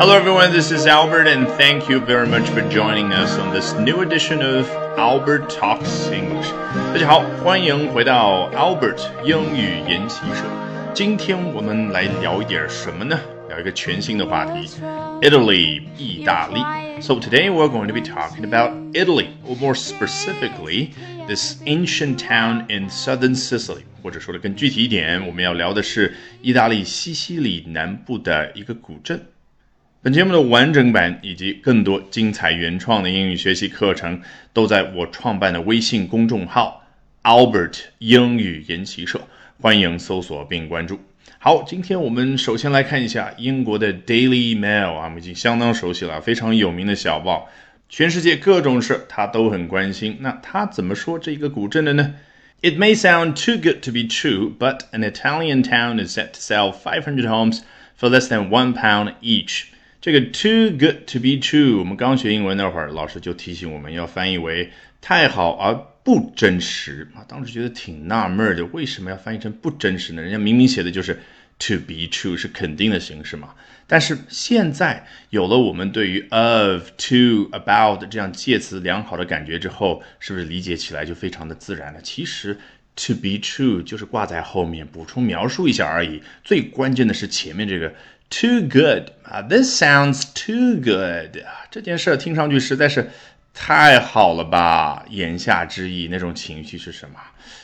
Hello, everyone. This is Albert, and thank you very much for joining us on this new edition of Albert Talks English. 大家好，欢迎回到 Albert 英语研习社。今天我们来聊一点什么呢？聊一个全新的话题，Italy，意大利。So today we're going to be talking about Italy, or more specifically, this ancient town in southern Sicily. 或者说的更具体一点，我们要聊的是意大利西西里南部的一个古镇。 本节目的完整版以及更多精彩原创的英语学习课程，都在我创办的微信公众号 Albert 英语研习社，欢迎搜索并关注。好，今天我们首先来看一下英国的 Daily Mail 啊，我们已经相当熟悉了，非常有名的小报，全世界各种事他都很关心。那他怎么说这个古镇的呢？It may sound too good to be true, but an Italian town is set to sell 500 homes for less than one pound each. 这个 too good to be true，我们刚学英文那会儿，老师就提醒我们要翻译为太好而不真实啊。当时觉得挺纳闷的，为什么要翻译成不真实呢？人家明明写的就是 to be true，是肯定的形式嘛。但是现在有了我们对于 of、to、about 这样介词良好的感觉之后，是不是理解起来就非常的自然了？其实 to be true 就是挂在后面补充描述一下而已，最关键的是前面这个。Too good 啊，This sounds too good 啊，这件事听上去实在是太好了吧？言下之意，那种情绪是什么？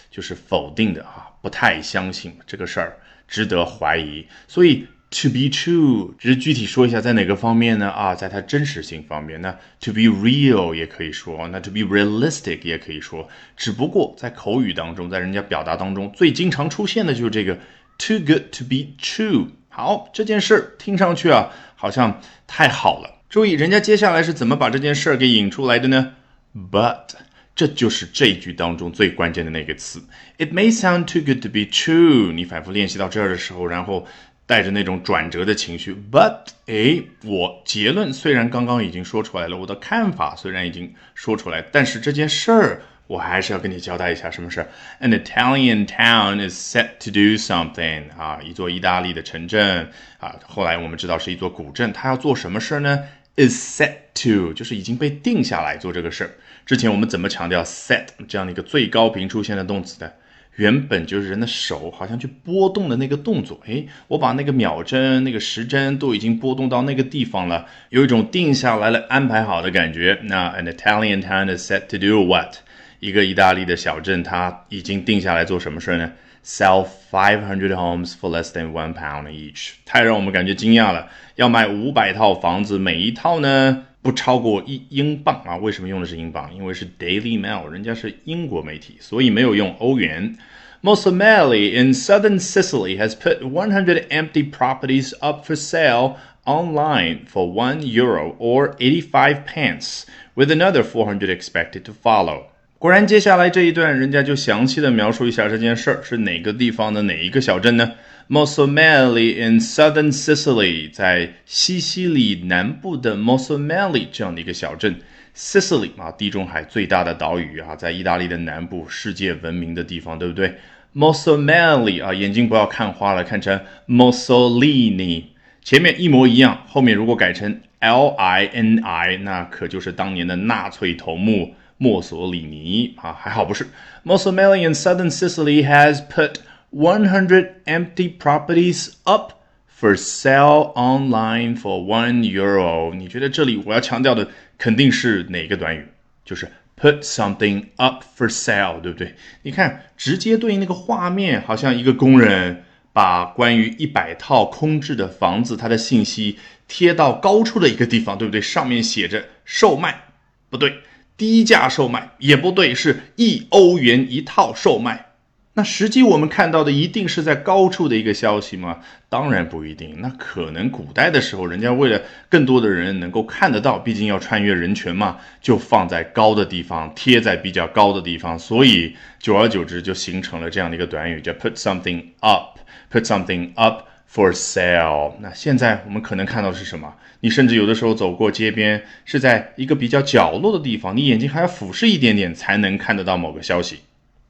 就是否定的啊，不太相信这个事儿，值得怀疑。所以 to be true 只是具体说一下在哪个方面呢？啊，在它真实性方面。那 to be real 也可以说，那 to be realistic 也可以说。只不过在口语当中，在人家表达当中，最经常出现的就是这个 too good to be true。好，这件事听上去啊，好像太好了。注意，人家接下来是怎么把这件事儿给引出来的呢？But，这就是这一句当中最关键的那个词。It may sound too good to be true。你反复练习到这儿的时候，然后带着那种转折的情绪。But，哎，我结论虽然刚刚已经说出来了，我的看法虽然已经说出来，但是这件事儿。我还是要跟你交代一下什么事。An Italian town is set to do something 啊，一座意大利的城镇啊，后来我们知道是一座古镇，它要做什么事呢？Is set to 就是已经被定下来做这个事儿。之前我们怎么强调 set 这样的一个最高频出现的动词的？原本就是人的手好像去拨动的那个动作。诶，我把那个秒针、那个时针都已经拨动到那个地方了，有一种定下来了、安排好的感觉。那 An Italian town is set to do what？一个意大利的小镇，它已经定下来做什么事呢？Sell five hundred homes for less than one pound each，太让我们感觉惊讶了。要卖五百套房子，每一套呢不超过一英镑啊？为什么用的是英镑？因为是 Daily Mail，人家是英国媒体，所以没有用欧元。Mosomeli in southern Sicily has put 100 empty properties up for sale online for 1 euro or 85 pence, with another 400 expected to follow. 果然，接下来这一段，人家就详细的描述一下这件事儿是哪个地方的哪一个小镇呢？Mosomeli in southern Sicily，在西西里南部的 Mosomeli 这样的一个小镇。Sicily 啊，地中海最大的岛屿啊，在意大利的南部，世界闻名的地方，对不对？Mosomeli 啊，眼睛不要看花了，看成 Mussolini，前面一模一样，后面如果改成 Lini，那可就是当年的纳粹头目。墨索里尼啊，还好不是。m o s s o m e l i in southern Sicily has put 100 empty properties up for sale online for one euro。你觉得这里我要强调的肯定是哪个短语？就是 put something up for sale，对不对？你看，直接对应那个画面，好像一个工人把关于一百套空置的房子它的信息贴到高处的一个地方，对不对？上面写着售卖，不对。低价售卖也不对，是一欧元一套售卖。那实际我们看到的一定是在高处的一个消息吗？当然不一定。那可能古代的时候，人家为了更多的人能够看得到，毕竟要穿越人群嘛，就放在高的地方，贴在比较高的地方。所以久而久之就形成了这样的一个短语，叫 put something up，put something up。For sale。那现在我们可能看到是什么？你甚至有的时候走过街边，是在一个比较角落的地方，你眼睛还要俯视一点点才能看得到某个消息。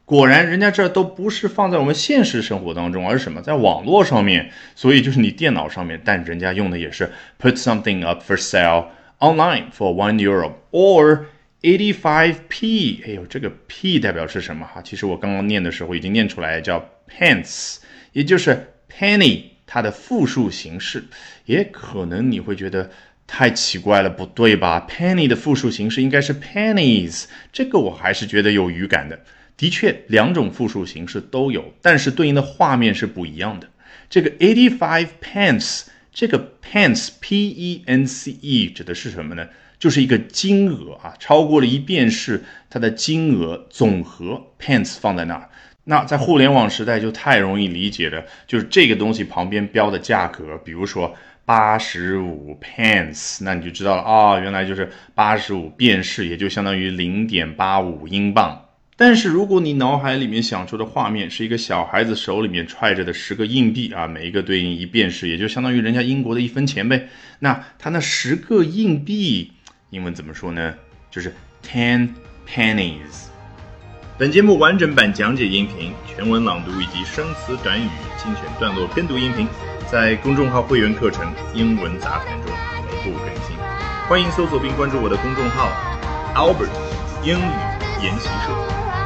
果然，人家这都不是放在我们现实生活当中，而是什么，在网络上面，所以就是你电脑上面，但人家用的也是 put something up for sale online for one euro or eighty five p。哎呦，这个 p 代表是什么哈？其实我刚刚念的时候已经念出来，叫 pence，也就是 penny 它的复数形式。也可能你会觉得太奇怪了，不对吧？penny 的复数形式应该是 pennies，这个我还是觉得有语感的。的确，两种复数形式都有，但是对应的画面是不一样的。这个 eighty five pence，这个 pence p e n c e 指的是什么呢？就是一个金额啊，超过了一便士，它的金额总和 pence 放在那儿。那在互联网时代就太容易理解了，就是这个东西旁边标的价格，比如说八十五 pence，那你就知道了啊，原来就是八十五便士，也就相当于零点八五英镑。但是如果你脑海里面想出的画面是一个小孩子手里面揣着的十个硬币啊，每一个对应一便士，也就相当于人家英国的一分钱呗。那他那十个硬币，英文怎么说呢？就是 ten pennies。本节目完整版讲解音频、全文朗读以及生词短语精选段落跟读音频，在公众号会员课程《英文杂谈》中同步更新。欢迎搜索并关注我的公众号 Albert 英语研习社。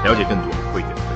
了解更多会员。